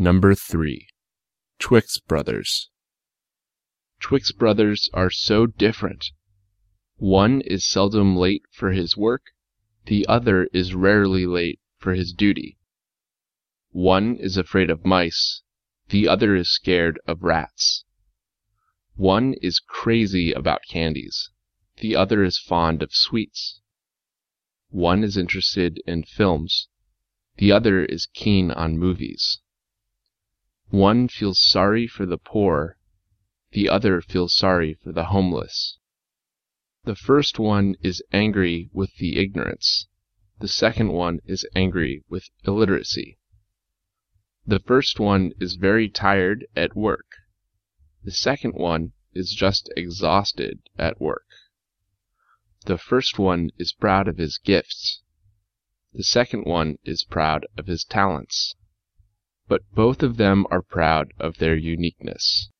Number 3. Twix Brothers. Twix brothers are so different. One is seldom late for his work, the other is rarely late for his duty. One is afraid of mice, the other is scared of rats. One is crazy about candies, the other is fond of sweets. One is interested in films, the other is keen on movies. One feels sorry for the poor, the other feels sorry for the homeless. The first one is angry with the ignorance, the second one is angry with illiteracy. The first one is very tired at work, the second one is just exhausted at work. The first one is proud of his gifts, the second one is proud of his talents. But both of them are proud of their uniqueness.